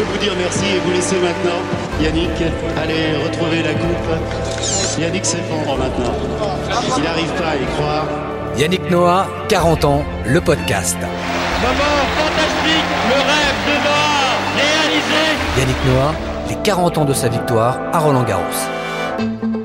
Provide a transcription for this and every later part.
peux vous dire merci et vous laisser maintenant. Yannick, allez retrouver la coupe. Yannick s'effondre maintenant. Il n'arrive pas à y croire. Yannick Noah, 40 ans, le podcast. Moment fantastique, le rêve de Noah réalisé. Yannick Noah, les 40 ans de sa victoire à Roland Garros.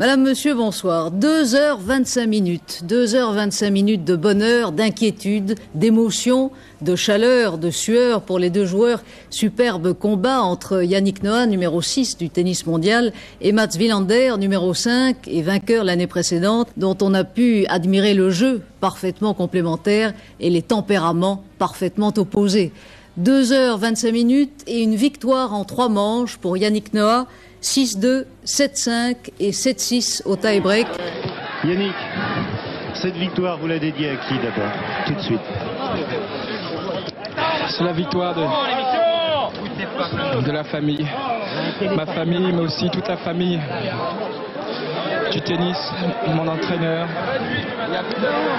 Madame, Monsieur, bonsoir. 2h25 minutes. 2h25 minutes de bonheur, d'inquiétude, d'émotion, de chaleur, de sueur pour les deux joueurs. Superbe combat entre Yannick Noah, numéro 6 du tennis mondial, et Mats Wilander, numéro 5 et vainqueur l'année précédente, dont on a pu admirer le jeu parfaitement complémentaire et les tempéraments parfaitement opposés. 2h25 minutes et une victoire en trois manches pour Yannick Noah 6-2, 7-5 et 7-6 au tie-break. Yannick, cette victoire, vous la dédiez à qui d'abord Tout de suite? C'est la victoire de, de la famille. Ma famille, mais aussi toute la famille du tennis, mon entraîneur,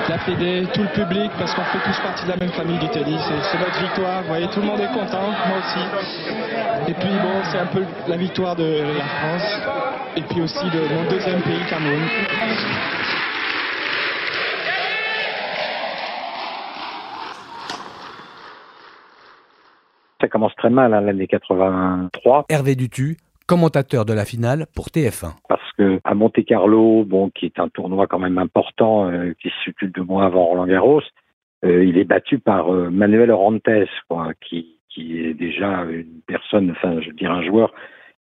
la Fédé, tout le public, parce qu'on fait tous partie de la même famille du tennis. C'est notre victoire. Vous voyez, tout le monde est content, moi aussi. Et puis bon, c'est un peu la victoire de la France, et puis aussi de mon deuxième pays, Cameroun. Ça commence très mal hein, l'année 83. Hervé Dutu, commentateur de la finale pour TF1. Parce que à Monte Carlo, bon, qui est un tournoi quand même important, euh, qui se situe deux mois avant Roland Garros, euh, il est battu par euh, Manuel Orantes, quoi, qui, qui est déjà une personne, enfin, je veux dire un joueur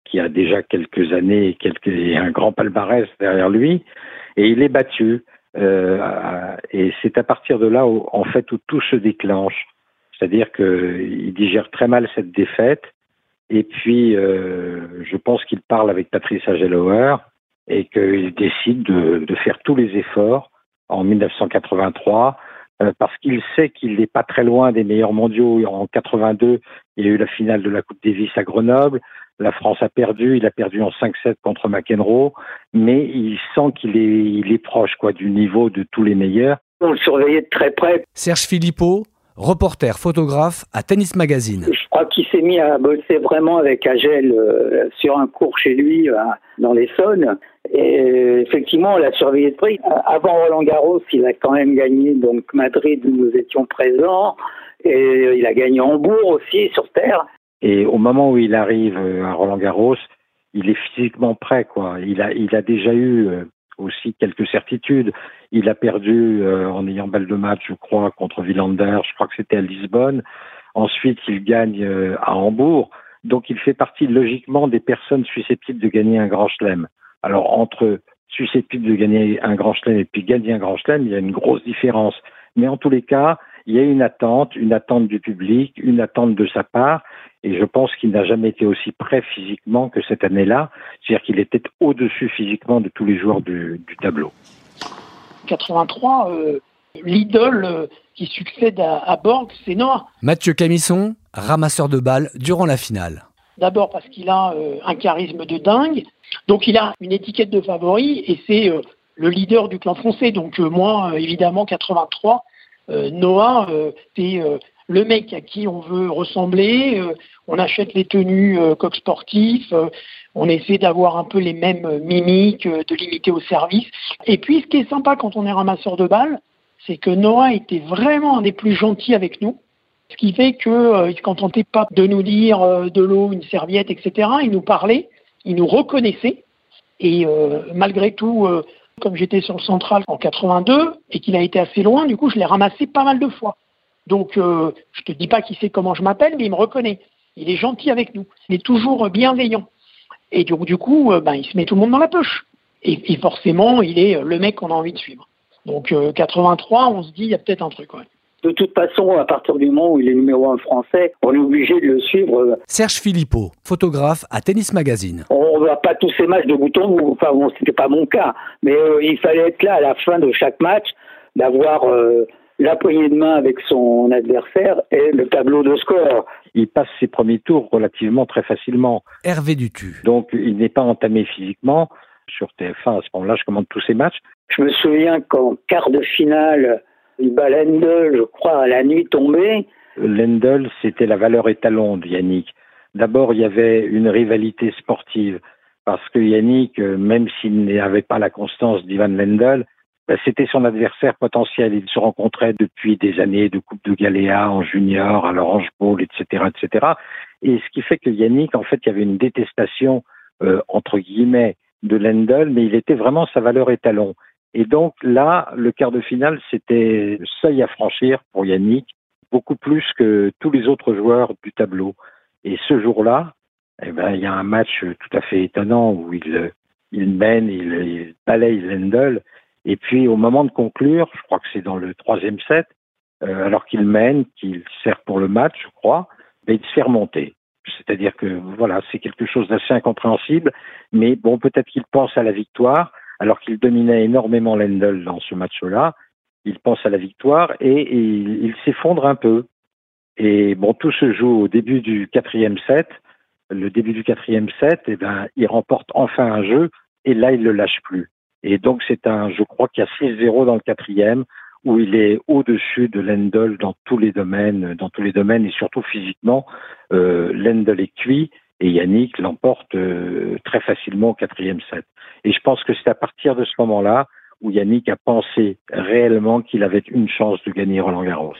qui a déjà quelques années, quelques, et un grand palmarès derrière lui, et il est battu. Et c'est à partir de là, où, en fait, où tout se déclenche. C'est-à-dire qu'il digère très mal cette défaite. Et puis, euh, je pense qu'il parle avec Patrice Agelower et qu'il décide de, de, faire tous les efforts en 1983 euh, parce qu'il sait qu'il n'est pas très loin des meilleurs mondiaux. En 82, il y a eu la finale de la Coupe Davis à Grenoble. La France a perdu, il a perdu en 5-7 contre McEnroe, mais il sent qu'il est, il est proche quoi, du niveau de tous les meilleurs. On le surveillait de très près. Serge Philippot, reporter photographe à Tennis Magazine. Je crois qu'il s'est mis à bosser vraiment avec Agel euh, sur un cours chez lui euh, dans l'Essonne. Et euh, effectivement, on l'a surveillé de près. Avant Roland Garros, il a quand même gagné donc Madrid où nous étions présents. Et il a gagné Hambourg aussi sur terre. Et au moment où il arrive à Roland Garros, il est physiquement prêt, quoi. Il a, il a déjà eu aussi quelques certitudes. Il a perdu euh, en ayant balle de match, je crois, contre Villander. Je crois que c'était à Lisbonne. Ensuite, il gagne euh, à Hambourg. Donc, il fait partie logiquement des personnes susceptibles de gagner un grand chelem. Alors, entre susceptibles de gagner un grand chelem et puis gagner un grand chelem, il y a une grosse différence. Mais en tous les cas, il y a une attente, une attente du public, une attente de sa part, et je pense qu'il n'a jamais été aussi prêt physiquement que cette année-là, c'est-à-dire qu'il était au-dessus physiquement de tous les joueurs du, du tableau. 83, euh, l'idole euh, qui succède à, à Borg, c'est Noah. Mathieu Camisson, ramasseur de balles durant la finale. D'abord parce qu'il a euh, un charisme de dingue, donc il a une étiquette de favori, et c'est euh, le leader du clan français. Donc moi, évidemment, 83, Noah, c'est le mec à qui on veut ressembler, euh, on achète les tenues euh, coq sportifs, euh, on essaie d'avoir un peu les mêmes mimiques, de limiter au service. Et puis ce qui est sympa quand on est ramasseur de balles, c'est que Noah était vraiment un des plus gentils avec nous. Ce qui fait que ne se contentait pas de nous dire de l'eau, une serviette, etc. Il nous parlait, il nous reconnaissait. Et malgré tout, comme j'étais sur le central en 82 et qu'il a été assez loin, du coup, je l'ai ramassé pas mal de fois. Donc, euh, je te dis pas qu'il sait comment je m'appelle, mais il me reconnaît. Il est gentil avec nous. Il est toujours bienveillant. Et donc, du coup, euh, ben, il se met tout le monde dans la poche. Et, et forcément, il est le mec qu'on a envie de suivre. Donc, euh, 83, on se dit, il y a peut-être un truc. Ouais. De toute façon, à partir du moment où il est numéro un français, on est obligé de le suivre. Serge Philippot, photographe à Tennis Magazine. On ne va pas tous ces matchs de bout en bout. Enfin, bon, c'était pas mon cas. Mais euh, il fallait être là à la fin de chaque match, d'avoir euh, la poignée de main avec son adversaire et le tableau de score. Il passe ses premiers tours relativement très facilement. Hervé Dutu. Donc, il n'est pas entamé physiquement. Sur TF1, à ce moment-là, je commande tous ces matchs. Je me souviens qu'en quart de finale, il bat Lendl, je crois, à la nuit tombée. Lendl, c'était la valeur étalon de Yannick. D'abord, il y avait une rivalité sportive parce que Yannick, euh, même s'il n'avait pas la constance d'Ivan Lendl, c'était son adversaire potentiel. Ils se rencontraient depuis des années de Coupe de Galéa en junior, à l'Orange Bowl, etc., etc. Et ce qui fait que Yannick, en fait, il y avait une détestation euh, entre guillemets de Lendl, mais il était vraiment sa valeur étalon. Et donc là, le quart de finale, c'était le seuil à franchir pour Yannick, beaucoup plus que tous les autres joueurs du tableau. Et ce jour-là, eh ben, il y a un match tout à fait étonnant où il, il mène, il, il balaye Lendl. Et puis au moment de conclure, je crois que c'est dans le troisième set, euh, alors qu'il mène, qu'il sert pour le match, je crois, ben, il se fait remonter. C'est-à-dire que voilà, c'est quelque chose d'assez incompréhensible, mais bon, peut-être qu'il pense à la victoire, alors qu'il dominait énormément Lendl dans ce match-là. Il pense à la victoire et, il, s'effondre un peu. Et bon, tout se joue au début du quatrième set. Le début du quatrième set, eh ben, il remporte enfin un jeu et là, il le lâche plus. Et donc, c'est un, je crois qu'il y a 6-0 dans le quatrième où il est au-dessus de Lendl dans tous les domaines, dans tous les domaines et surtout physiquement. Euh, Lendl est cuit et Yannick l'emporte euh, très facilement au quatrième set. Et je pense que c'est à partir de ce moment-là où Yannick a pensé réellement qu'il avait une chance de gagner Roland Garros.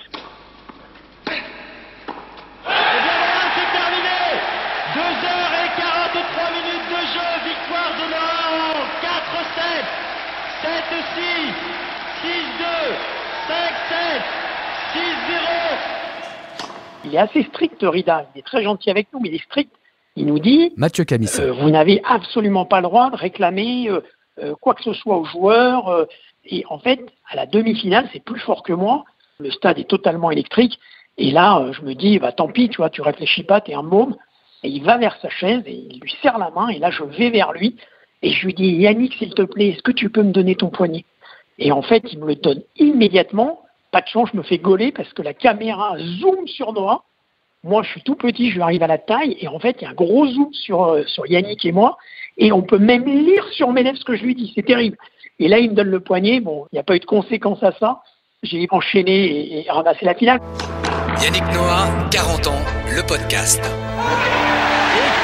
Il est assez strict, Rida. Il est très gentil avec nous, mais il est strict. Il nous dit Mathieu euh, Vous n'avez absolument pas le droit de réclamer euh, euh, quoi que ce soit aux joueurs. et en fait, à la demi-finale, c'est plus fort que moi. Le stade est totalement électrique. Et là, je me dis bah, Tant pis, tu vois, tu réfléchis pas, tu es un môme. Et il va vers sa chaise et il lui serre la main. Et là, je vais vers lui. Et je lui dis Yannick, s'il te plaît, est-ce que tu peux me donner ton poignet? Et en fait, il me le donne immédiatement. Pas de chance, je me fais gauler parce que la caméra zoome sur Noah. Moi, je suis tout petit, je lui arrive à la taille, et en fait, il y a un gros zoom sur, euh, sur Yannick et moi, et on peut même lire sur mes lèvres ce que je lui dis. C'est terrible. Et là, il me donne le poignet. Bon, il n'y a pas eu de conséquences à ça. J'ai enchaîné et, ramassé la finale. Yannick Noah, 40 ans, le podcast. Et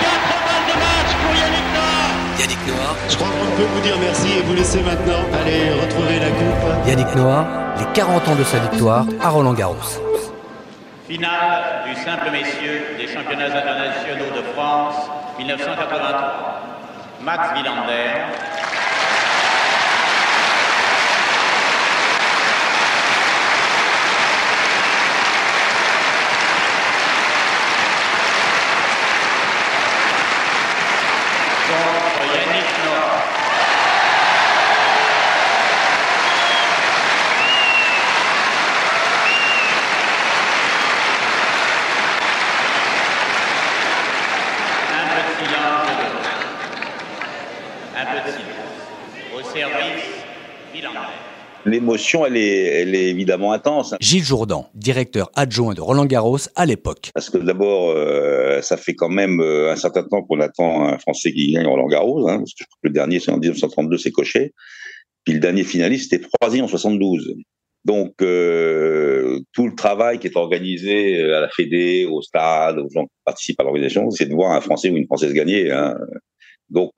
4 balles de match pour Yannick Noah. Yannick Noah. Peut vous dire merci et vous laisser maintenant aller retrouver la coupe. Yannick Noah, les 40 ans de sa victoire à Roland Garros. Finale du simple messieurs des championnats internationaux de France 1983. Max Wilander, l'émotion, elle est, elle est évidemment intense. Gilles Jourdan, directeur adjoint de Roland Garros à l'époque. Parce que d'abord, euh, ça fait quand même euh, un certain temps qu'on attend un Français qui gagne Roland Garros. Hein, parce que je crois que le dernier, c'est en 1932, c'est Cochet. Puis le dernier finaliste, c'était troisième en 72. Donc euh, tout le travail qui est organisé à la Fédé, au stade, aux gens qui participent à l'organisation, c'est de voir un Français ou une Française gagner. Hein. Donc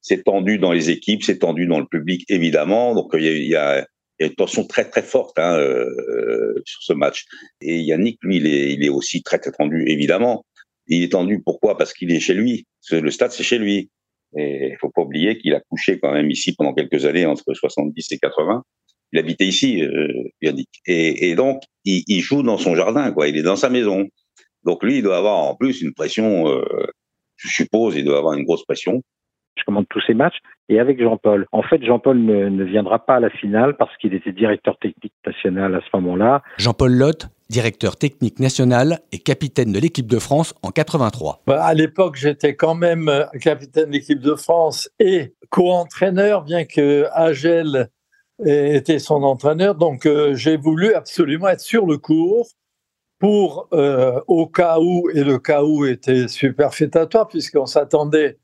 c'est tendu dans les équipes, c'est tendu dans le public évidemment. Donc il y a, il y a une tension très très forte hein, euh, sur ce match. Et Yannick, lui, il est, il est aussi très très tendu, évidemment. Il est tendu pourquoi? Parce qu'il est chez lui. Le stade, c'est chez lui. Et il faut pas oublier qu'il a couché quand même ici pendant quelques années, entre 70 et 80. Il habitait ici, euh, Yannick. Et, et donc, il, il, joue dans son jardin, quoi. Il est dans sa maison. Donc lui, il doit avoir en plus une pression, euh, je suppose, il doit avoir une grosse pression je commande tous ces matchs, et avec Jean-Paul. En fait, Jean-Paul ne, viendra pas à la finale parce qu'il était directeur technique national à ce moment-là. Jean-Paul Lotte, directeur technique national et capitaine de l'équipe de France en 83. Bah, à l'époque, j'étais quand même euh, capitaine de l'équipe de France et co-entraîneur, bien que Agel était son entraîneur. Donc, euh, j'ai voulu absolument être sur le cours pour, euh, au cas où, et le cas où était superfétatoire, puisqu'on s'attendait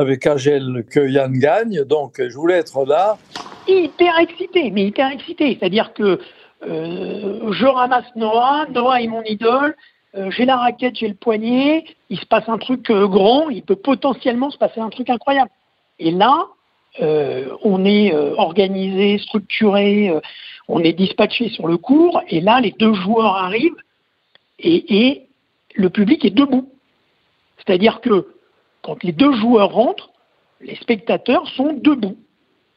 avec Agel que Yann gagne, donc je voulais être là. Hyper excité, mais hyper excité. C'est-à-dire que je ramasse Noah, Noah est mon idole, j'ai la raquette, j'ai le poignet, il se passe un truc grand, il peut potentiellement se passer un truc incroyable. Et là, on est organisé, structuré, on est dispatché sur le cours, et là, les deux joueurs arrivent, et le public est debout. C'est-à-dire que quand les deux joueurs rentrent, les spectateurs sont debout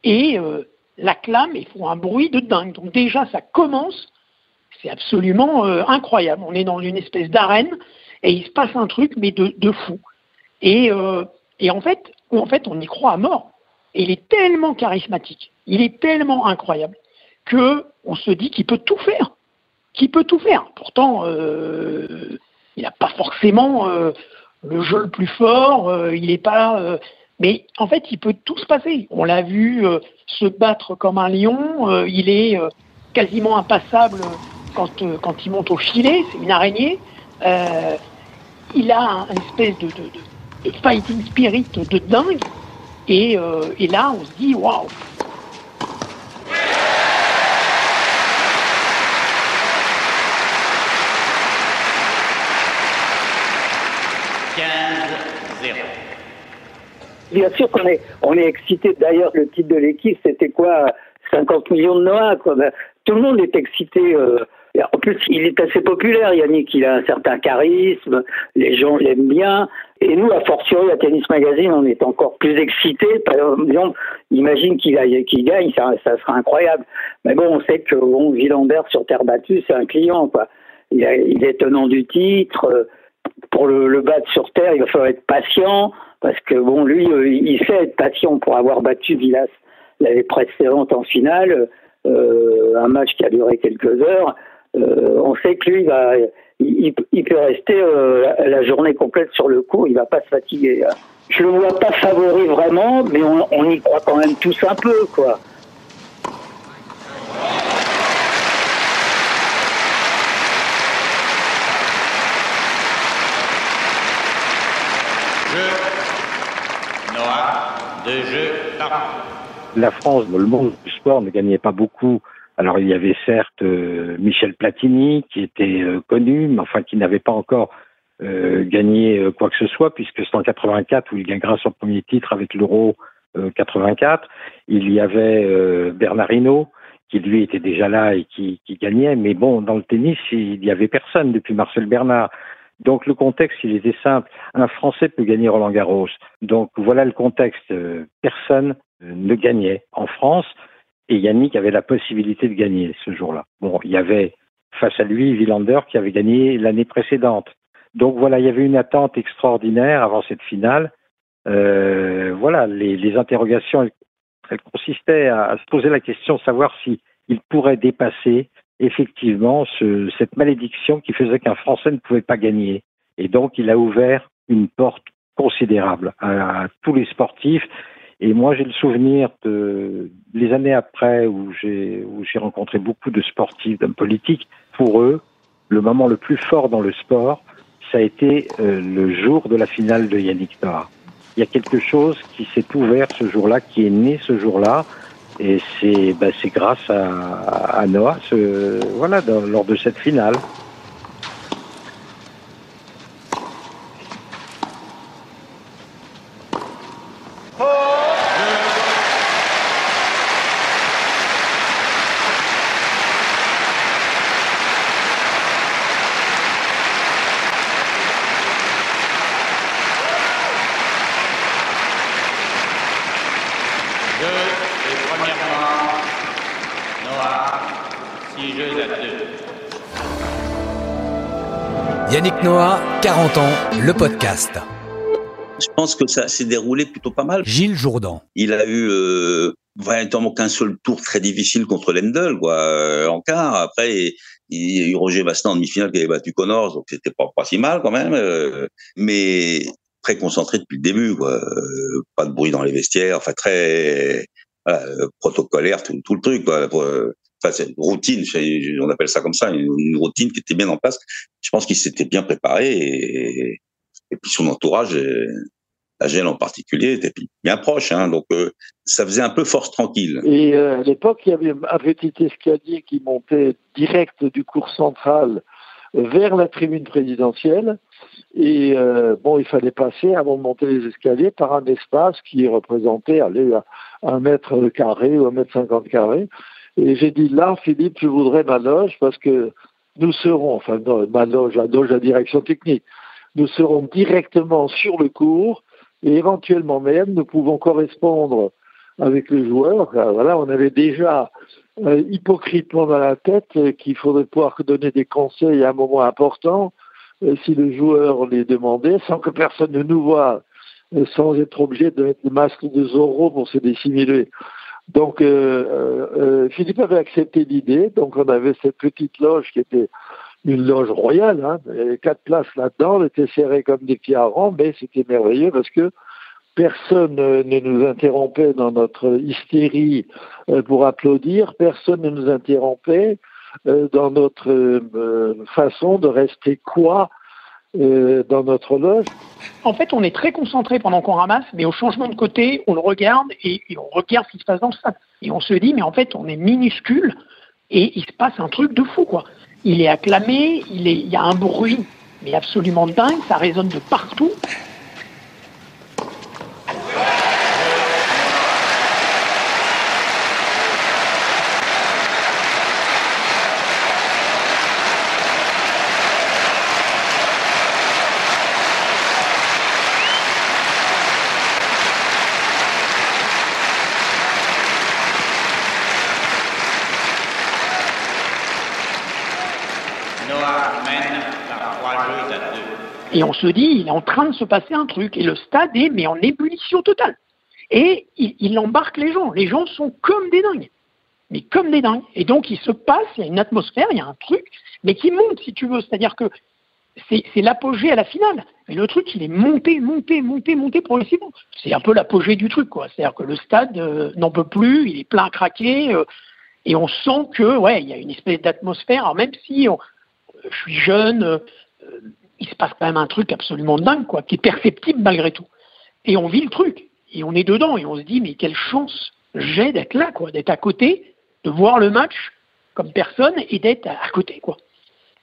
et euh, l'acclament et font un bruit de dingue. Donc déjà, ça commence, c'est absolument euh, incroyable. On est dans une espèce d'arène et il se passe un truc, mais de, fou. Et, euh, et en, fait, en fait, on y croit à mort. Et il est tellement charismatique, il est tellement incroyable, que on se dit qu'il peut tout faire. Qu'il peut tout faire. Pourtant, il n'a pas forcément le jeu le plus fort, euh, il n'est pas. Euh, mais en fait, il peut tout se passer. On l'a vu euh, se battre comme un lion. il est quasiment impassable quand, quand il monte au filet. C'est une araignée. il a une espèce de, fighting spirit de dingue. Et, et là, on se dit waouh, Bien sûr qu'on est, on est excité. D'ailleurs, le titre de l'équipe, c'était quoi? 50 millions de Noah. Quoi. Ben, tout le monde est excité. Euh, en plus, il est assez populaire, Yannick. Il a un certain charisme. Les gens l'aiment bien. Et nous, à fortiori, à Tennis Magazine, on est encore plus excités. Par imagine qu'il gagne, ça, sera incroyable. Mais bon, on sait que bon, sur terre battue, c'est un client. Quoi. Il, est tenant du titre. Pour le, battre sur terre, il va falloir être patient, parce que bon, lui, euh, il sait être patient pour avoir battu Villas l'année précédente en finale, euh, un match qui a duré quelques heures. Euh, on sait que lui, va, il, peut rester la, journée complète sur le coup, il va pas se fatiguer. Hein. Je le vois pas favori vraiment, mais on, on y croit quand même tous un peu, quoi. La France, le monde du sport, ne gagnait pas beaucoup. Alors il y avait certes euh, Michel Platini qui était euh, connu, mais enfin qui n'avait pas encore euh, gagné quoi que ce soit, puisque c'est en 84 où il gagnera son premier titre avec l'Euro 84. Il y avait Bernard Hinault qui lui était déjà là et qui, qui, gagnait, mais bon, dans le tennis, il n'y avait personne depuis Marcel Bernard. Donc le contexte, il était simple. Un Français peut gagner Roland Garros. Donc voilà le contexte. Personne ne gagnait en France et Yannick avait la possibilité de gagner ce jour-là. Bon, il y avait face à lui Villander qui avait gagné l'année précédente. Donc voilà, il y avait une attente extraordinaire avant cette finale. Euh, voilà, les, interrogations, elles, consistaient à, se poser la question de savoir si pourrait dépasser effectivement cette malédiction qui faisait qu'un Français ne pouvait pas gagner. Et donc, il a ouvert une porte considérable à, tous les sportifs. Et moi, j'ai le souvenir de les années après où j'ai rencontré beaucoup de sportifs, d'hommes politiques. Pour eux, le moment le plus fort dans le sport, ça a été euh, le jour de la finale de Yannick Noah. Il y a quelque chose qui s'est ouvert ce jour-là, qui est né ce jour-là, et c'est bah, grâce à, à Noah, ce, voilà, lors de cette finale. Noah, 40 ans, le podcast. Je pense que ça s'est déroulé plutôt pas mal. Gilles Jourdan. Il a eu euh, vraiment qu'un seul tour très difficile contre Lendl, quoi, euh, en quart. Après, il y a eu Roger Vastin en demi-finale qui avait battu Connors, donc c'était pas, pas si mal quand même. Euh, mais très concentré depuis le début, quoi. Euh, pas de bruit dans les vestiaires, enfin très voilà, protocolaire, tout, tout, le truc. Quoi, c'est une routine, on appelle ça comme ça, une, routine qui était bien en place. Je pense qu'il s'était bien préparé et, puis son entourage Agel en particulier était bien proche, hein, donc euh, ça faisait un peu force tranquille. Et euh, à l'époque, il y avait un petit escalier qui montait direct du cours central vers la tribune présidentielle. Et euh, bon, il fallait passer avant de monter les escaliers par un espace qui représentait allez, un mètre carré ou un mètre cinquante carré. Et j'ai dit là, Philippe, je voudrais ma loge parce que nous serons, enfin ma loge, la loge, la direction technique, nous serons directement sur le cours et éventuellement même nous pouvons correspondre avec les joueurs. Voilà, on avait déjà euh, hypocritement dans la tête qu'il faudrait pouvoir donner des conseils à un moment important euh, si le joueur les demandait, sans que personne ne nous voit, euh, sans être obligé de mettre le masque de Zorro pour se dissimuler. Donc Philippe avait accepté l'idée, donc on avait cette petite loge qui était une loge royale, hein. quatre places là-dedans, on était serrés comme des petits harengs, mais c'était merveilleux parce que personne ne nous interrompait dans notre hystérie euh, pour applaudir, personne ne nous interrompait euh, dans notre euh, façon de rester quoi dans notre loge. En fait, on est très concentré pendant qu'on ramasse, mais au changement de côté, on le regarde et, on regarde ce qui se passe dans le stade. Et on se dit, mais en fait, on est minuscule et il se passe un truc de fou, quoi. Il est acclamé, il, il y a un bruit, mais absolument dingue, ça résonne de partout. On se dit, il est en train de se passer un truc. Et le stade est mais en ébullition totale. Et il, embarque les gens. Les gens sont comme des dingues. Mais comme des dingues. Et donc il se passe, il y a une atmosphère, il y a un truc, mais qui monte, si tu veux. C'est-à-dire que c'est l'apogée à la finale. Mais le truc, il est monté, monté, monté, monté progressivement. C'est un peu l'apogée du truc, quoi. C'est-à-dire que le stade euh, n'en peut plus, il est plein à craquer, euh, et on sent que, ouais, il y a une espèce d'atmosphère. Alors même si je suis jeune, euh, il se passe quand même un truc absolument dingue, quoi, qui est perceptible malgré tout. Et on vit le truc, et on est dedans, et on se dit, mais quelle chance j'ai d'être là, quoi, d'être à côté, de voir le match comme personne et d'être à côté, quoi.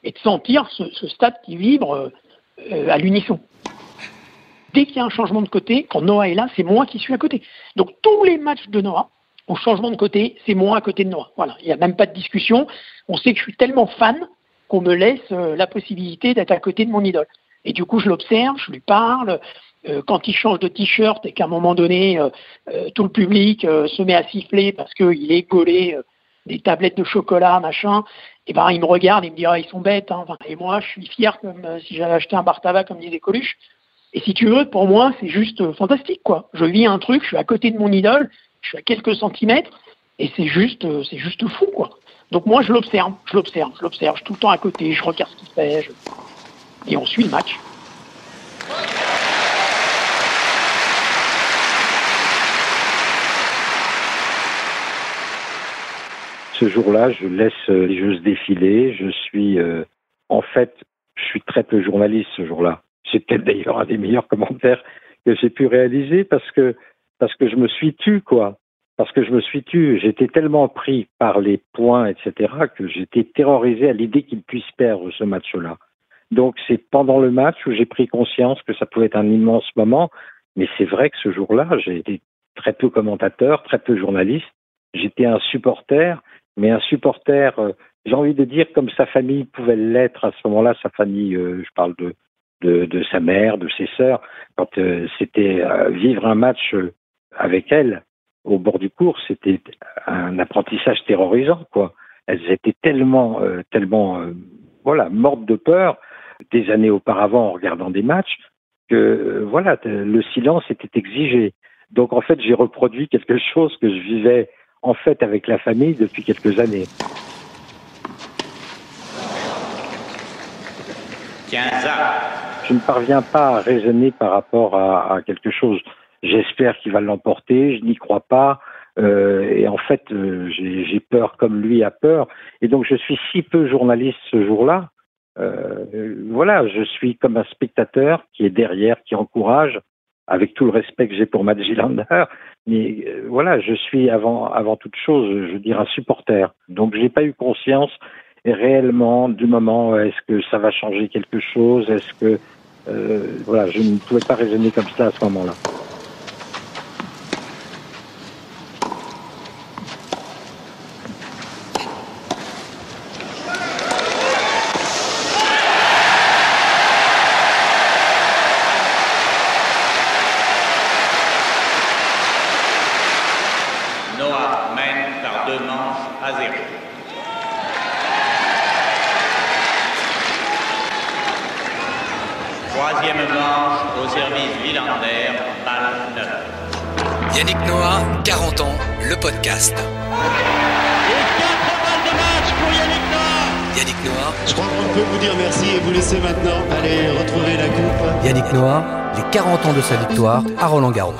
Et de sentir ce, stade qui vibre euh, à l'unisson. Dès qu'il y a un changement de côté, quand Noah est là, c'est moi qui suis à côté. Donc tous les matchs de Noah, au changement de côté, c'est moi à côté de Noah. Voilà, il n'y a même pas de discussion. On sait que je suis tellement fan qu'on me laisse euh, la possibilité d'être à côté de mon idole. Et du coup, je l'observe, je lui parle. Euh, quand il change de t-shirt et qu'à un moment donné, euh, tout le public se met à siffler parce qu'il est gaulé des tablettes de chocolat, machin, et ben il me regarde et me dit ah, ils sont bêtes. Hein. Et moi, je suis fier comme si j'avais acheté un bar tabac comme disait Coluche. Et si tu veux, pour moi, c'est juste fantastique, quoi. Je vis un truc, je suis à côté de mon idole, je suis à quelques centimètres, et c'est juste, c'est juste fou, quoi. Donc moi, je l'observe, je l'observe, je l'observe, je suis tout le temps à côté, je regarde ce qu'il fait, et on suit le match. Ce jour-là, je laisse euh, les joueuses défiler. Je suis, euh, en fait, je suis très peu journaliste ce jour-là. C'est peut-être d'ailleurs un des meilleurs commentaires que j'ai pu réaliser parce que parce que je me suis tu quoi parce que je me suis tué. J'étais tellement pris par les points, etc., que j'étais terrorisé à l'idée qu'il puisse perdre ce match-là. Donc c'est pendant le match où j'ai pris conscience que ça pouvait être un immense moment, mais c'est vrai que ce jour-là, j'ai été très peu commentateur, très peu journaliste. J'étais un supporter, mais un supporter, euh, j'ai envie de dire comme sa famille pouvait l'être à ce moment-là, sa famille, euh, je parle de, de, sa mère, de ses sœurs, quand euh, c'était vivre un match avec elle, au bord du cours, c'était un apprentissage terrorisant, quoi. Elles étaient tellement, euh, tellement, euh, voilà, mortes de peur des années auparavant en regardant des matchs que, euh, voilà, le silence était exigé. Donc, en fait, j'ai reproduit quelque chose que je vivais, en fait, avec la famille depuis quelques années. 15 Je ne parviens pas à raisonner par rapport à quelque chose. J'espère qu'il va l'emporter, je n'y crois pas. Euh, et en fait, euh, j'ai peur comme lui a peur. Et donc, je suis si peu journaliste ce jour-là. Euh, voilà, je suis comme un spectateur qui est derrière, qui encourage avec tout le respect que j'ai pour Matt mais euh, voilà, je suis avant, avant toute chose, je veux dire, un supporter. Donc, j'ai pas eu conscience réellement du moment, est-ce que ça va changer quelque chose, est-ce que, euh, voilà, je ne pouvais pas raisonner comme ça à ce moment-là. Les 40 ans de sa victoire à Roland Garros.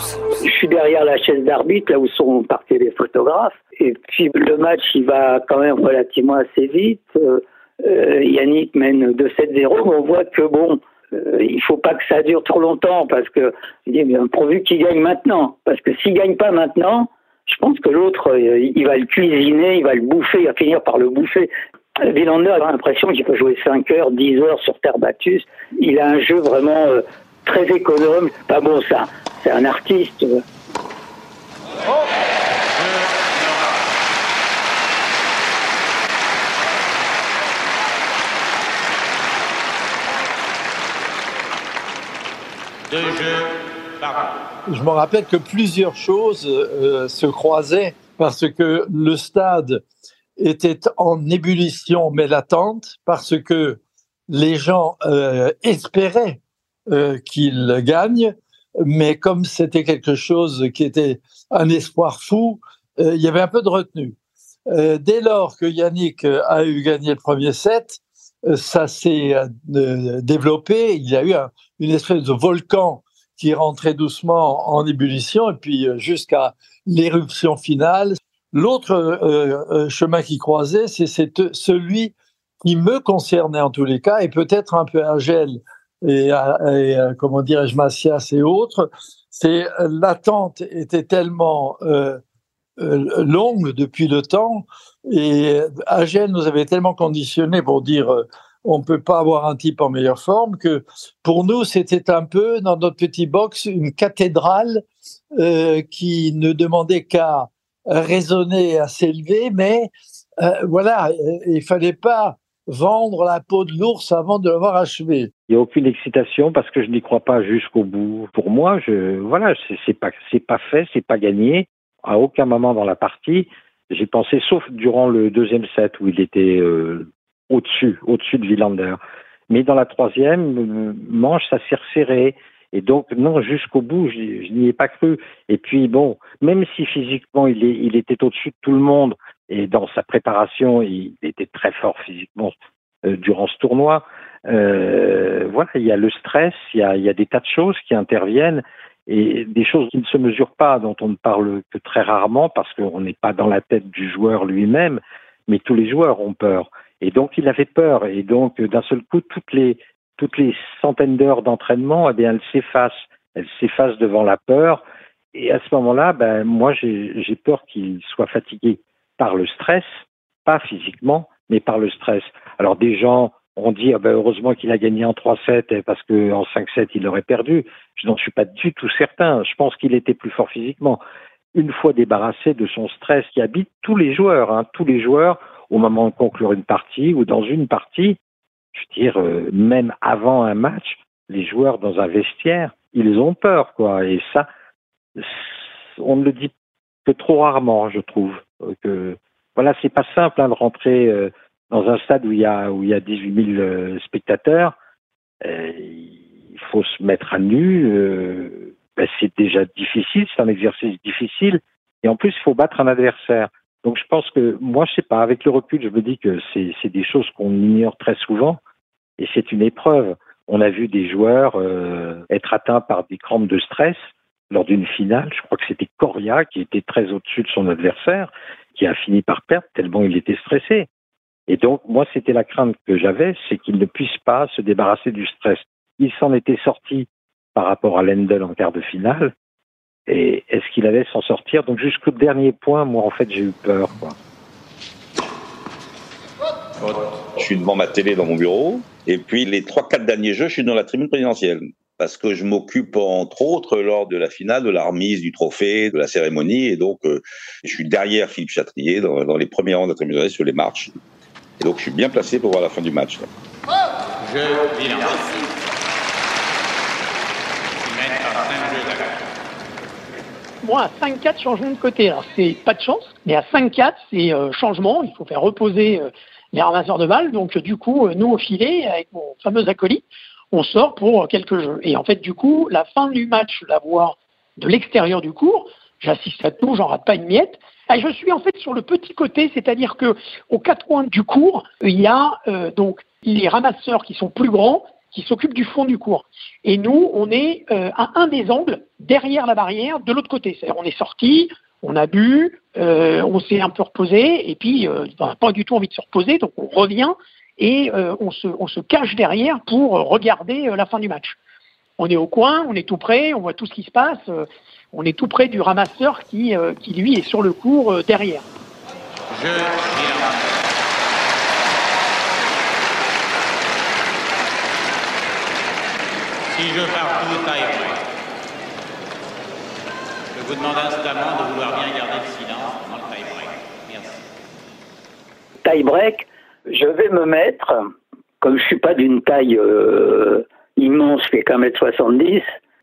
Je suis derrière la chaise d'arbitre, là où sont partis les photographes. Et puis le match, il va quand même relativement assez vite. Euh, euh, Yannick mène 2-7-0, mais on voit que bon, euh, il faut pas que ça dure trop longtemps parce que il dit bien pourvu qu'il gagne maintenant. Parce que s'il gagne pas maintenant, je pense que l'autre, il va le cuisiner, il va le bouffer, il va finir par le bouffer. Villander a l'impression qu'il peut jouer 5 heures, 10 heures sur terre battue. Il a un jeu vraiment très économe. Pas bon, ça, c'est un artiste. Je me rappelle que plusieurs choses euh, se croisaient parce que le stade était en ébullition mais latente, parce que les gens euh, espéraient euh, qu'il gagne, mais comme c'était quelque chose qui était un espoir fou, euh, il y avait un peu de retenue. Dès lors que Yannick a eu gagné le premier set, ça s'est développé. Il y a eu une espèce de volcan qui rentrait doucement en ébullition, et puis jusqu'à l'éruption finale. L'autre chemin qui croisait, c'est celui qui me concernait en tous les cas, et peut-être un peu Agel et, et euh, comment Macias et autres, c'est l'attente était tellement euh, euh, longue depuis le temps et Agel nous avait tellement conditionné pour dire on ne peut pas avoir un type en meilleure forme que pour nous c'était un peu dans notre petit box une cathédrale qui ne demandait qu'à raisonner, à s'élever, mais voilà, il fallait pas vendre la peau de l'ours avant de l'avoir achevé. Il n'y a aucune excitation parce que je n'y crois pas jusqu'au bout. Pour moi, je, voilà, c'est pas, c'est pas fait, c'est pas gagné. À aucun moment dans la partie, j'ai pensé, sauf durant le deuxième set où il était euh, au-dessus, au-dessus de Villander. Mais dans la troisième euh, manche, ça s'est resserré. Et donc, non, jusqu'au bout, je, n'y ai pas cru. Et puis, bon, même si physiquement, il, était au-dessus de tout le monde, et dans sa préparation, il était très fort physiquement euh, durant ce tournoi. Euh, voilà, il y a le stress, il y a des tas de choses qui interviennent et des choses qui ne se mesurent pas, dont on ne parle que très rarement parce qu'on n'est pas dans la tête du joueur lui-même, mais tous les joueurs ont peur. Et donc il avait peur et donc d'un seul coup toutes les toutes les centaines d'heures d'entraînement, eh bien elles s'effacent, elles s'effacent devant la peur. Et à ce moment-là, ben moi j'ai peur qu'il soit fatigué par le stress, pas physiquement, mais par le stress. Alors des gens ont dit ah ben, heureusement qu'il a gagné en 3-7 parce qu'en 5-7 il aurait perdu. Je n'en suis pas du tout certain. Je pense qu'il était plus fort physiquement. Une fois débarrassé de son stress qui habite tous les joueurs, hein, tous les joueurs au moment de conclure une partie ou dans une partie, je veux dire euh, même avant un match, les joueurs dans un vestiaire, ils ont peur quoi. Et ça, on ne le dit que trop rarement, je trouve. Euh, que voilà, c'est pas simple hein, de rentrer euh, dans un stade où il y a où il y a 18 000 euh, spectateurs. il faut se mettre à nu. Ben, c'est déjà difficile, c'est un exercice difficile. Et en plus, il faut battre un adversaire. Donc je pense que moi, je sais pas, avec le recul, je me dis que c'est des choses qu'on ignore très souvent. Et c'est une épreuve. On a vu des joueurs être atteints par des crampes de stress lors d'une finale. Je crois que c'était Coria qui était très au-dessus de son adversaire, qui a fini par perdre tellement il était stressé. Et donc, moi, c'était la crainte que j'avais, c'est qu'il ne puisse pas se débarrasser du stress. Il s'en était sorti par rapport à Lendl en quart de finale. Et est-ce qu'il allait s'en sortir Donc jusqu'au dernier point, moi en fait j'ai eu peur. Quoi. Je suis devant ma télé dans mon bureau. Et puis les trois, quatre derniers jeux, je suis dans la tribune présidentielle. Parce que je m'occupe, entre autres, lors de la finale, de la remise du trophée, de la cérémonie. Et donc, euh, je suis derrière Philippe Chatrier, dans, dans les premiers rangs de la tribune présidentielle, sur les marches. Et donc, je suis bien placé pour voir la fin du match. Là. Je bilan. Qui mène par 5 jeux à quatre. Moi, à 5-4, changement de côté. Alors, c'est pas de chance, mais à 5-4, c'est euh, changement. Il faut faire reposer euh, les ramasseurs de balles. Donc, euh, du coup, nous, au filet, avec mon fameux acolyte, on sort pour quelques jeux. Et en fait, du coup, la fin du match, la vois de l'extérieur du cours. J'assiste à tout, j'en rate pas une miette. Et je suis en fait sur le petit côté, c'est-à-dire que aux quatre coins du cours, il y a donc les ramasseurs qui sont plus grands, qui s'occupent du fond du cours. Et nous, on est euh, à un des angles, derrière la barrière, de l'autre côté. C'est-à-dire, on est sorti, on a bu, euh, on s'est un peu reposé, et puis euh, on n'a pas du tout envie de se reposer, donc on revient et on, se, cache derrière pour regarder la fin du match. On est au coin, on est tout près, on voit tout ce qui se passe, on est tout près du ramasseur qui, qui lui est sur le cours derrière. Si je partout, tie break. Je vous demande instamment de vouloir bien garder le silence pendant le tie break. Merci. Taille break, je vais me mettre, comme je suis pas d'une taille euh, immense, je fais qu'un mètre 70,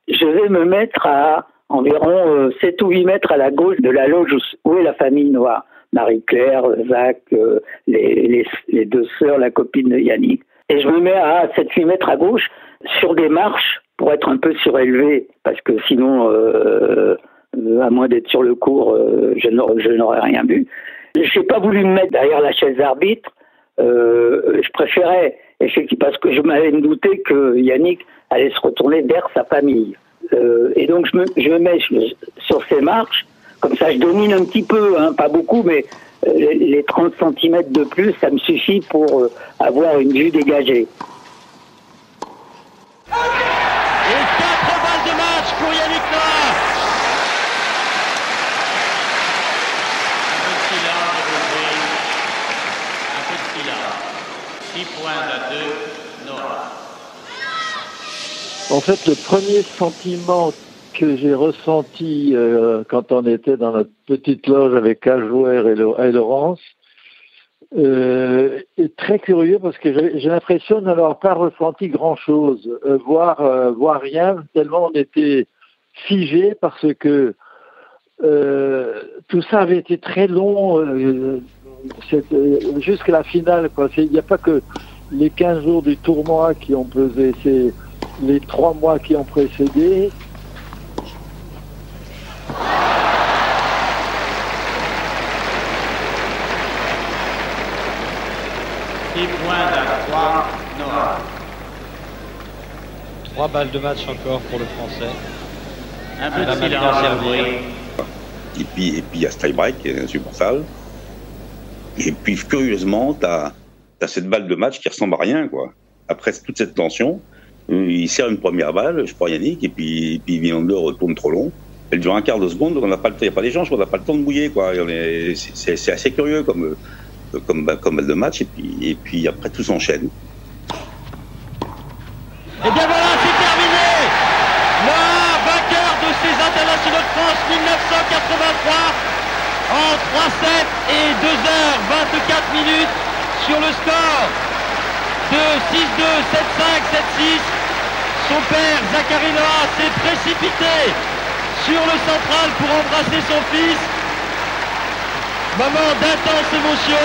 je vais me mettre à environ euh, 7 ou 8 mètres à la gauche de la loge où, est la famille noire. Marie-Claire, Zach, euh, les, les deux sœurs, la copine de Yannick. Et je me mets à 7-8 mètres à gauche sur des marches pour être un peu surélevé, parce que sinon, euh, à moins d'être sur le cours, euh, je n'aurais rien vu. Je n'ai pas voulu me mettre derrière la chaise d'arbitre. Euh, je préférais, parce que je m'avais douté que Yannick allait se retourner vers sa famille. Et donc, je me, mets sur ces marches. Comme ça, je domine un petit peu, hein, pas beaucoup, mais les, les 30 cm de plus, ça me suffit pour euh, avoir une vue dégagée. Et 4 balles de match pour Yannick Noah. Un peu de silence, je vous prie. Un peu de silence. 6 points à 2, Nora. En fait, le premier sentiment que j'ai ressenti euh, quand on était dans notre petite loge avec Cajouer et, Lo- et Laurence euh, est très curieux parce que j'ai l'impression n'avoir pas ressenti grand-chose, voire, euh, voire rien, tellement on était figé parce que tout ça avait été très long jusqu'à la finale. Il n'y a pas que les 15 jours du tournoi qui ont pesé, c'est les trois mois qui ont précédé. Six points à 3, Nora. Trois balles de match encore pour le Français. Un peu de silence. Et puis, et puis il y a ce tie-break qui est insupportable. Et puis, curieusement, tu as, cette balle de match qui ressemble à rien, quoi. Après toute cette tension, euh, il sert une première balle, je crois Yannick, et puis, et puis Villander retourne trop long. Elle dure un quart de seconde, donc on n'a pas le temps, il n'y a pas d'échange, on n'a pas le temps de mouiller, quoi. C'est assez curieux comme, euh, comme, comme balle de match, et puis, après tout s'enchaîne. Et bien voilà, c'est terminé. Noah, vainqueur de ces internationaux de France 1983 en 3-7 et 2h24 minutes sur le score de 6-2, 7-5, 7-6. Son père, Zachary Noah, s'est précipité sur le central pour embrasser son fils. Moment d'intense émotion.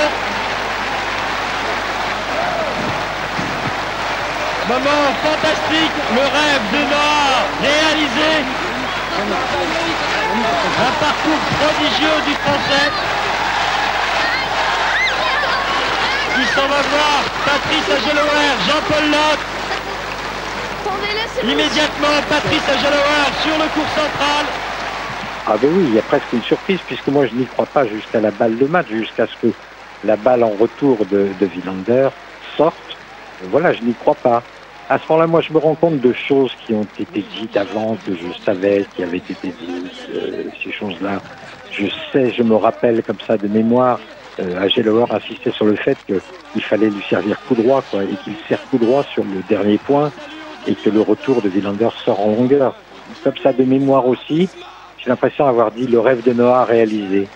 Moment fantastique, le rêve de Noah réalisé. Un parcours prodigieux du Français. Il s'en va voir Patrice Agelower, Jean-Paul Lotte. Immédiatement, Patrice Agelower sur le cours central. Ah ben oui, il y a presque une surprise, puisque moi je n'y crois pas jusqu'à la balle de match, jusqu'à ce que la balle en retour de, de Villander sorte. Voilà, je n'y crois pas. À ce moment-là, moi, je me rends compte de choses qui ont été dites avant, que je savais qui avaient été dites, euh, ces choses-là. Je sais, je me rappelle comme ça de mémoire, euh, insistait sur le fait qu'il fallait lui servir coup droit, quoi, et qu'il sert coup droit sur le dernier point, et que le retour de Villander sort en longueur. Comme ça de mémoire aussi, j'ai l'impression d'avoir dit le rêve de Noah réalisé.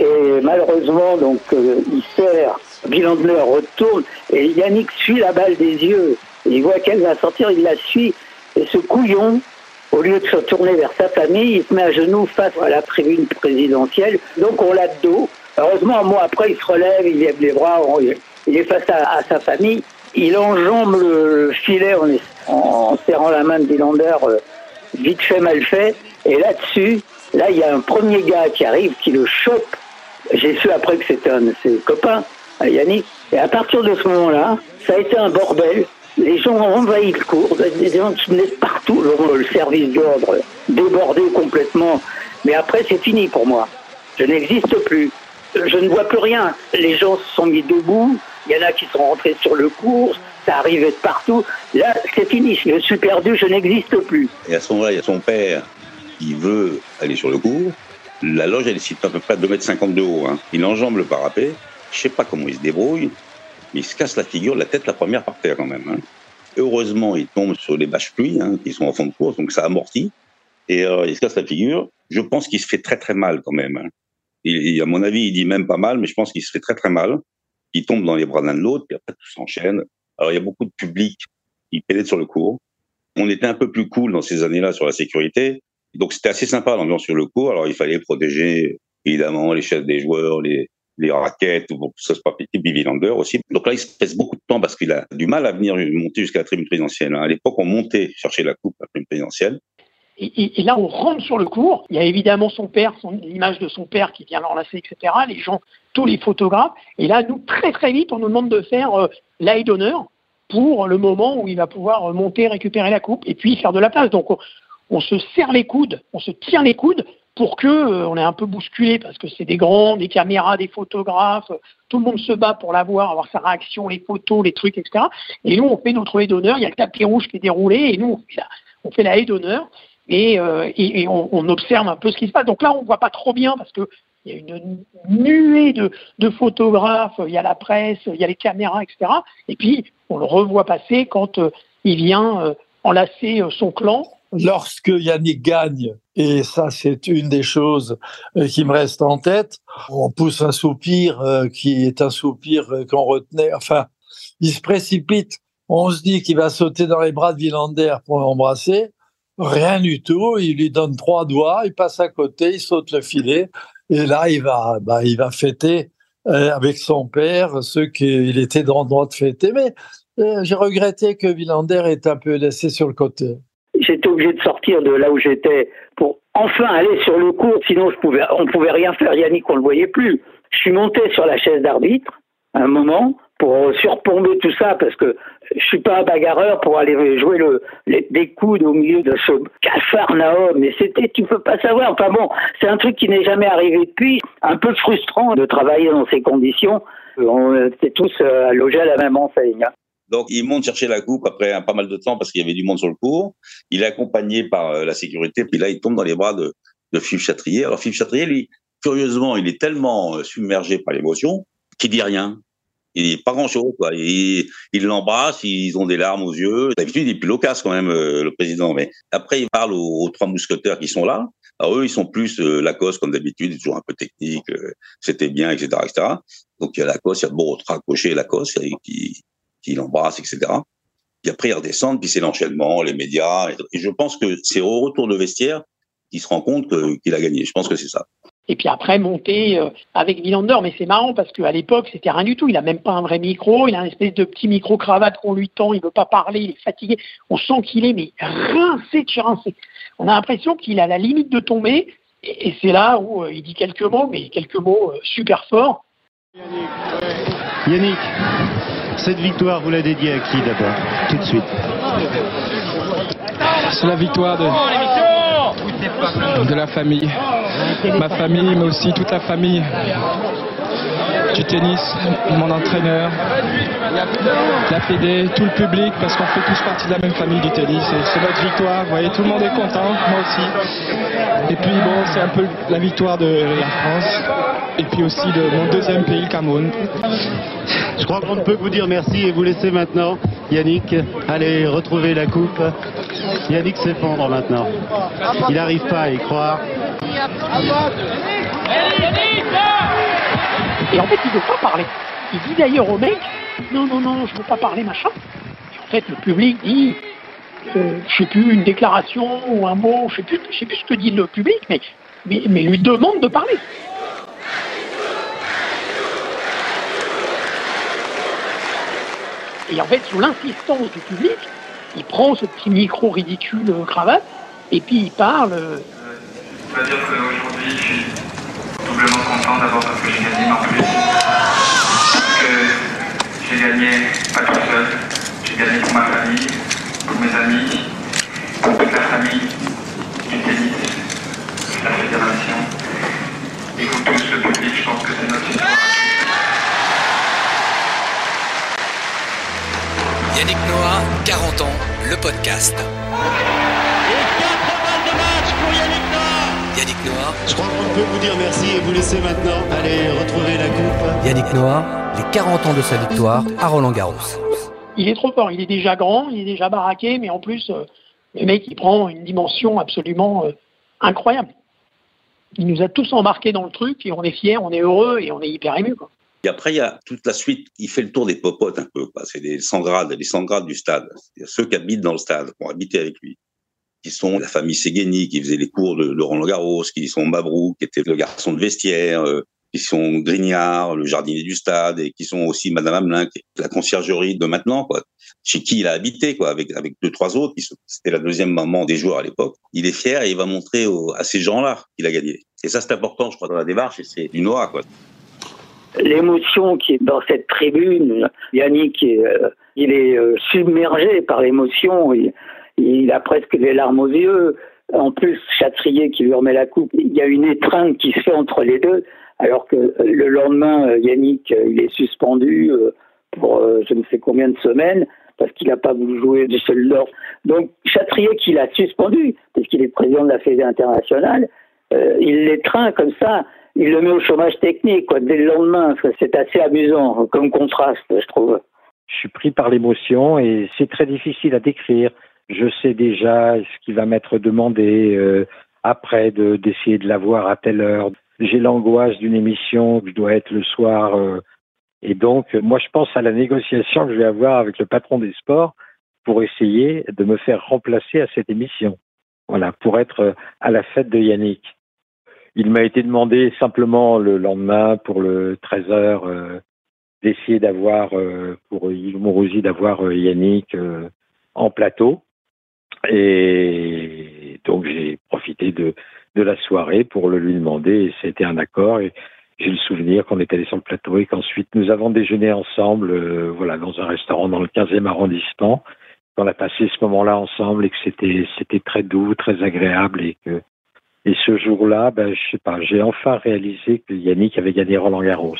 Et malheureusement, donc, euh, il sert, Villander retourne, et Yannick suit la balle des yeux. Il voit qu'elle va sortir, il la suit. Et ce couillon, au lieu de se tourner vers sa famille, il se met à genoux face à la tribune présidentielle. Donc on l'a de dos. Heureusement, un mois après, il se relève, il lève les bras, il est face à, sa famille. Il enjambe le filet en, serrant la main de Villander, euh, vite fait, mal fait. Et là-dessus, là, il y a un premier gars qui arrive, qui le chope. J'ai su après que c'était un de ses copains, Yannick. Et à partir de ce moment-là, ça a été un bordel. Les gens ont envahi le cours, des gens qui venaient partout, le service d'ordre débordé complètement. Mais après, c'est fini pour moi. Je n'existe plus. Je ne vois plus rien. Les gens se sont mis debout. Il y en a qui sont rentrés sur le cours. Ça arrivait de partout. Là, c'est fini. Je suis perdu. Je n'existe plus. Et à ce moment-là, il y a son père qui veut aller sur le cours. La loge, elle est à peu près à 2,50 m de haut. Hein. Il enjambe le parapet. Je sais pas comment il se débrouille il se casse la figure, la tête la première par terre quand même. Hein. Heureusement, il tombe sur les bâches pluies hein, qui sont en fond de course, donc ça amortit. Et euh, il se casse la figure. Je pense qu'il se fait très très mal quand même. À mon avis, il dit même pas mal, mais je pense qu'il se fait très très mal. Il tombe dans les bras l'un de l'autre, puis après tout s'enchaîne. Alors il y a beaucoup de public qui pénètre sur le cours. On était un peu plus cool dans ces années-là sur la sécurité. Donc c'était assez sympa l'ambiance sur le cours. Alors il fallait protéger évidemment les chefs des joueurs, les, les raquettes, tout ça, c'est pas petit, Villander aussi. Donc là, il se passe beaucoup de temps parce qu'il a du mal à venir monter jusqu'à la tribune présidentielle. Hein. À l'époque, on montait chercher la coupe à la tribune présidentielle. Et, là, on rentre sur le cours. Il y a évidemment son père, l'image de son père qui vient l'enlacer, etc. Les gens, tous les photographes. Et là, nous, très très vite, on nous demande de faire euh, l'aide d'honneur pour le moment où il va pouvoir monter, récupérer la coupe et puis faire de la place. Donc, on se serre les coudes, on se tient les coudes pour que euh, on est un peu bousculé parce que c'est des grands, des caméras, des photographes, tout le monde se bat pour l'avoir, avoir sa réaction, les photos, les trucs, etc. Et nous, on fait notre haie d'honneur. Il y a le tapis rouge qui est déroulé et nous, on fait la, haie d'honneur et, euh, on, observe un peu ce qui se passe. Donc là, on voit pas trop bien parce que il y a une nuée de, photographes, il y a la presse, il y a les caméras, etc. Et puis, on le revoit passer quand euh, il vient enlacer son clan lorsque Yannick gagne, et ça c'est une des choses euh, qui me reste en tête, on pousse un soupir euh, qui est un soupir euh, qu'on retenait, enfin, il se précipite, on se dit qu'il va sauter dans les bras de Villander pour l'embrasser, rien du tout, il lui donne trois doigts, il passe à côté, il saute le filet, et là il va, bah, il va fêter avec son père ce qu'il était dans le droit de fêter, mais j'ai regretté que Villander ait un peu laissé sur le côté. J'étais obligé de sortir de là où j'étais pour enfin aller sur le cours, sinon je on ne pouvait rien faire. Yannick, on ne le voyait plus. Je suis monté sur la chaise d'arbitre un moment pour surplomber tout ça parce que je suis pas un bagarreur pour aller jouer le, les, des coudes au milieu de ce cafarnaum. Mais c'était, tu peux pas savoir. Enfin bon, c'est un truc qui n'est jamais arrivé depuis. Un peu frustrant de travailler dans ces conditions. On était tous euh, logés à la même enseigne. Donc, il monte chercher la coupe après un pas mal de temps parce qu'il y avait du monde sur le cours. Il est accompagné par euh, la sécurité. Puis là, il tombe dans les bras de, de Philippe Chatrier. Alors, Philippe Chatrier, lui, curieusement, il est tellement euh, submergé par l'émotion qu'il dit rien. Il pas grand-chose. Quoi. Il, l'embrasse, ils ont des larmes aux yeux. D'habitude, il est plus loquace quand même, euh, le président. Mais après, il parle aux, trois mousquetaires qui sont là. Alors eux, ils sont plus Lacoste comme d'habitude, toujours un peu technique. C'était bien, etc., etc. Donc il y a Lacoste, il y a beau raccrocher Lacoste qui qui l'embrasse, etc. Puis après, ils redescendent, puis c'est l'enchaînement, les médias. Et, je pense que c'est au retour de vestiaire qu'il se rend compte qu'il a gagné. Je pense que c'est ça. Et puis après, monter euh, avec Villander. Mais c'est marrant parce qu'à l'époque, c'était rien du tout. Il a même pas un vrai micro. Il a une espèce de petit micro-cravate qu'on lui tend. Il veut pas parler. Il est fatigué. On sent qu'il est, mais rincé de chez rincé. On a l'impression qu'il a la limite de tomber. Et, c'est là où euh, il dit quelques mots, mais quelques mots euh, super forts. Yannick, Yannick cette victoire, vous la dédiez à qui d'abord? Tout de suite. C'est la victoire de, de la famille. Ma famille, mais aussi toute la famille. du tennis, mon entraîneur, la Fédé, tout le public, parce qu'on fait tous partie de la même famille du tennis. C'est notre victoire. Vous voyez, tout le monde est content, moi aussi. Et puis bon, c'est un peu la victoire de la France. Et puis aussi de mon deuxième pays, le Cameroun. Je crois qu'on ne peut vous dire merci et vous laisser maintenant, Yannick, aller retrouver la coupe. Yannick s'effondre maintenant. Il n'arrive pas à y croire. Et en fait, il ne veut pas parler. Il dit d'ailleurs au mec, non, non, non, je ne veux pas parler, machin. En fait, le public dit, euh, je sais plus, une déclaration ou un mot, je ne sais, plus, ce que dit le public, mais, mais, lui demande de parler. Et en fait, sous l'insistance du public, il prend ce petit micro ridicule euh, cravate et puis il parle. Euh, je dire qu'aujourd'hui, je suis doublement content d'abord parce que j'ai gagné plus. J'ai gagné pas tout seul, j'ai gagné pour ma famille, pour mes amis, pour toute la famille du tennis, la fédération. Et vous tous, le public, je pense que c'est notre histoire. Yannick Noah, 40 ans, le podcast. Yannick Noah. Je crois qu'on peut vous dire merci et vous laisser maintenant aller retrouver la coupe. Yannick Noah, les 40 ans de sa victoire à Roland Garros. Il est trop fort, il est déjà grand, il est déjà baraqué, mais en plus, euh, le mec, il prend une dimension absolument euh, incroyable. Il nous a tous embarqués dans le truc et on est fiers, on est heureux et on est hyper ému. Quoi. Et après, il y a toute la suite. Il fait le tour des popotes un peu. C'est des 100 grades, les 100 grades du stade. Ceux qui habitent dans le stade, qui ont habité avec lui qui sont la famille Segueni, qui faisait les cours de Laurent Garros, qui sont Mabrou, qui était le garçon de vestiaire, euh, qui sont Grignard, le jardinier du stade, et qui sont aussi Madame Hamelin, qui est la conciergerie de maintenant, quoi. Chez qui il a habité, quoi, avec, avec deux, trois autres, qui c'était la deuxième maman des joueurs à l'époque. Il est fier et il va montrer à ces gens-là qu'il a gagné. Et ça, c'est important, je crois, dans la démarche, et c'est du Noah, quoi. L'émotion qui est dans cette tribune, Yannick, euh, il est euh, submergé par l'émotion a presque des larmes aux yeux. En plus, Chatrier qui lui remet la coupe, il y a une étreinte qui se fait entre les deux, alors que le lendemain, euh, Yannick, euh, il est suspendu euh, pour je ne sais combien de semaines parce qu'il n'a pas voulu jouer du seul d'or. Donc Chatrier qui l'a suspendu, parce qu'il est président de la Fédération internationale, il l'étreint comme ça, il le met au chômage technique dès le lendemain. C'est assez amusant comme contraste, je trouve. Je suis pris par l'émotion et c'est très difficile à décrire je sais déjà ce qui va m'être demandé euh, après de d'essayer de l'avoir à telle heure. J'ai l'angoisse d'une émission que je dois être le soir. Euh, et donc, moi, je pense à la négociation que je vais avoir avec le patron des sports pour essayer de me faire remplacer à cette émission. Voilà, pour être euh, à la fête de Yannick. Il m'a été demandé simplement le lendemain pour le 13 h d'essayer d'avoir pour Yves Mourouzi d'avoir Yannick en plateau. Et donc j'ai profité de, de la soirée pour le lui demander et c'était un accord. Et j'ai le souvenir qu'on est allé sur le plateau et qu'ensuite nous avons déjeuné ensemble, euh, voilà, dans un restaurant dans le 15e arrondissement. Qu'on a passé ce moment-là ensemble et que c'était c'était très doux, très agréable et que et ce jour-là, ben, je sais pas, j'ai enfin réalisé que Yannick avait gagné Roland Garros.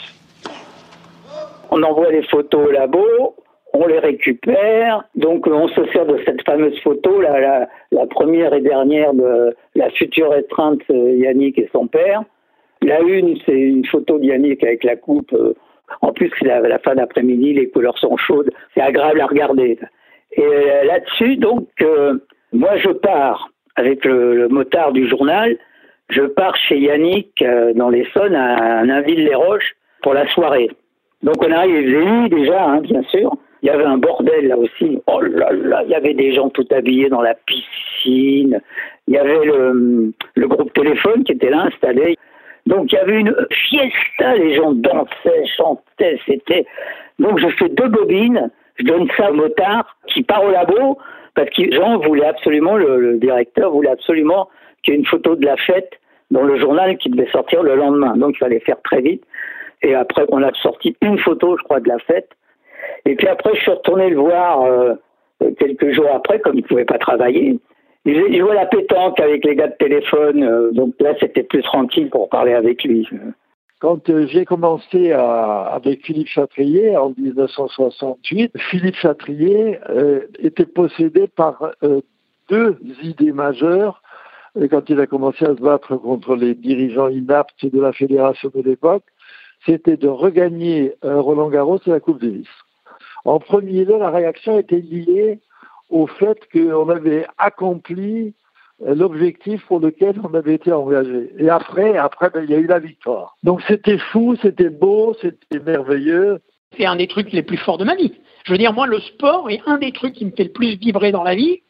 On envoie les photos au labo, on les récupère, donc on se sert de cette fameuse photo, la, la, première et dernière de la future étreinte euh, Yannick et son père. La une, c'est une photo de Yannick avec la coupe. Euh, en plus, c'est la, fin d'après-midi, les couleurs sont chaudes, c'est agréable à regarder. Et euh, là-dessus, donc, moi je pars avec le, motard du journal, je pars chez Yannick dans l'Essonne, à Nainville-les-Roches, pour la soirée. Donc on arrive, il déjà, hein, bien sûr. Il y avait un bordel là aussi. Oh là là, il y avait des gens tout habillés dans la piscine. Il y avait le, groupe téléphone qui était là installé. Donc il y avait une fiesta, les gens dansaient, chantaient, c'était. Donc je fais deux bobines, je donne ça au motard qui part au labo parce que Jean voulait absolument, le directeur voulait absolument qu'il y ait une photo de la fête dans le journal qui devait sortir le lendemain. Donc il fallait faire très vite. Et après, on a sorti une photo, je crois, de la fête. Et puis après, je suis retourné le voir euh, quelques jours après, comme il ne pouvait pas travailler. Il jouait la pétanque avec les gars de téléphone, euh, donc là, c'était plus tranquille pour parler avec lui. quand euh, j'ai commencé avec Philippe Chatrier en 1968, Philippe Chatrier était possédé par deux idées majeures quand il a commencé à se battre contre les dirigeants inaptes de la fédération de l'époque, c'était de regagner Roland Garros et la Coupe Davis. En premier lieu, la réaction était liée au fait qu'on avait accompli l'objectif pour lequel on avait été engagé. Et après, après, ben, il y a eu la victoire. Donc c'était fou, c'était beau, c'était merveilleux. C'est un des trucs les plus forts de ma vie. Je veux dire, moi, le sport est un des trucs qui me fait le plus vibrer dans la vie.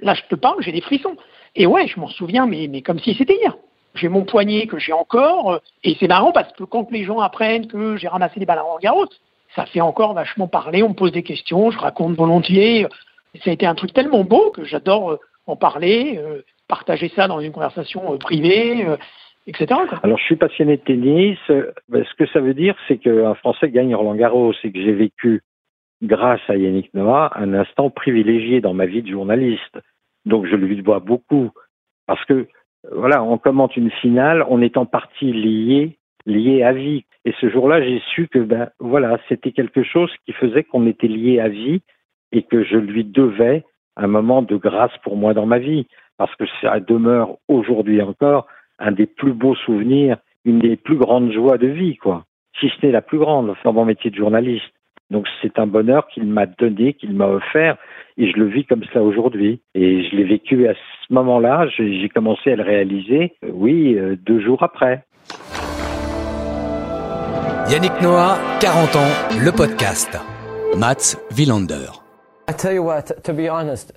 Là, je te parle, j'ai des frissons. Et ouais, je m'en souviens, mais, mais comme si c'était hier. J'ai mon poignet que j'ai encore, euh, et c'est marrant parce que quand les gens apprennent que j'ai ramassé des balles en Garros, ça fait encore vachement parler, on me pose des questions, je raconte volontiers. Ça a été un truc tellement beau que j'adore euh, en parler. Euh, partager ça dans une conversation euh, privée, etc. Alors, je suis passionné de tennis. Ben, ce que ça veut dire, c'est qu'un Français gagne Roland Garros et que j'ai vécu, grâce à Yannick Noah, un instant privilégié dans ma vie de journaliste. Donc, je lui dois beaucoup. Parce que, voilà, on commente une finale, on est en partie lié, lié à vie. Et ce jour-là, j'ai su que, ben, voilà, c'était quelque chose qui faisait qu'on était lié à vie et que je lui devais un moment de grâce pour moi dans ma vie parce que ça demeure aujourd'hui encore un des plus beaux souvenirs, une des plus grandes joies de vie, quoi. Si ce n'est la plus grande dans mon métier de journaliste. Donc c'est un bonheur qu'il m'a donné, qu'il m'a offert, et je le vis comme ça aujourd'hui. Et je l'ai vécu à ce moment-là, j'ai commencé à le réaliser, euh, oui, euh, deux jours après. Yannick Noah, 40 ans, le podcast. Mats honest,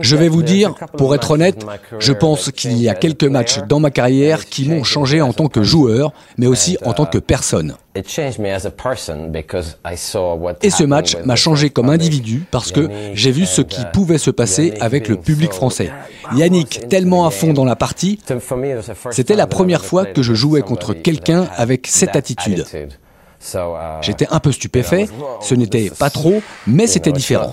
je vais vous dire, pour être honnête, je pense qu'il y a quelques matchs dans ma carrière qui m'ont changé en tant que joueur, mais aussi en tant que personne. Et ce match m'a changé comme individu parce que j'ai vu ce qui pouvait se passer avec le public français. Yannick, tellement à fond dans la partie, c'était la première fois que je jouais contre quelqu'un avec cette attitude. J'étais un peu stupéfait, ce n'était pas trop, mais c'était différent.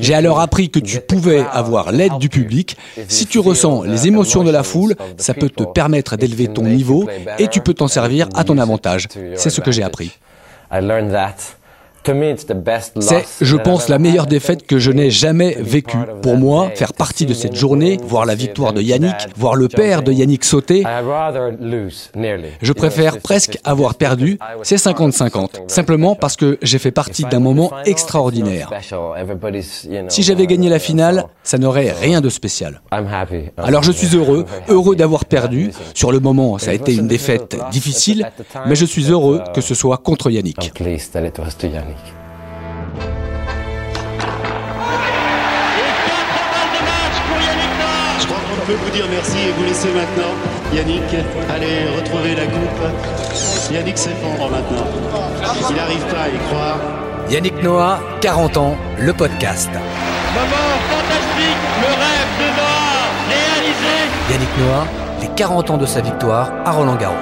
J'ai alors appris que tu pouvais avoir l'aide du public. Si tu ressens les émotions de la foule, ça peut te permettre d'élever ton niveau et tu peux t'en servir à ton avantage. C'est ce que j'ai appris. C'est, je pense, la meilleure défaite que je n'ai jamais vécue. Pour moi, faire partie de cette journée, voir la victoire de Yannick, voir le père de Yannick sauter, je préfère presque avoir perdu, c'est 50-50. Simplement parce que j'ai fait partie d'un moment extraordinaire. Si j'avais gagné la finale, ça n'aurait rien de spécial. Alors je suis heureux, heureux d'avoir perdu. Sur le moment, ça a été une défaite difficile, mais je suis heureux que ce soit contre Yannick. Je crois qu'on peut vous dire merci et vous laisser maintenant. Yannick, allez retrouver la coupe. Yannick s'effondre maintenant. Il n'arrive pas à y croire. Yannick Noah, 40 ans, le podcast. Moment fantastique, le rêve de Noah réalisé. Yannick Noah, les 40 ans de sa victoire à Roland Garros.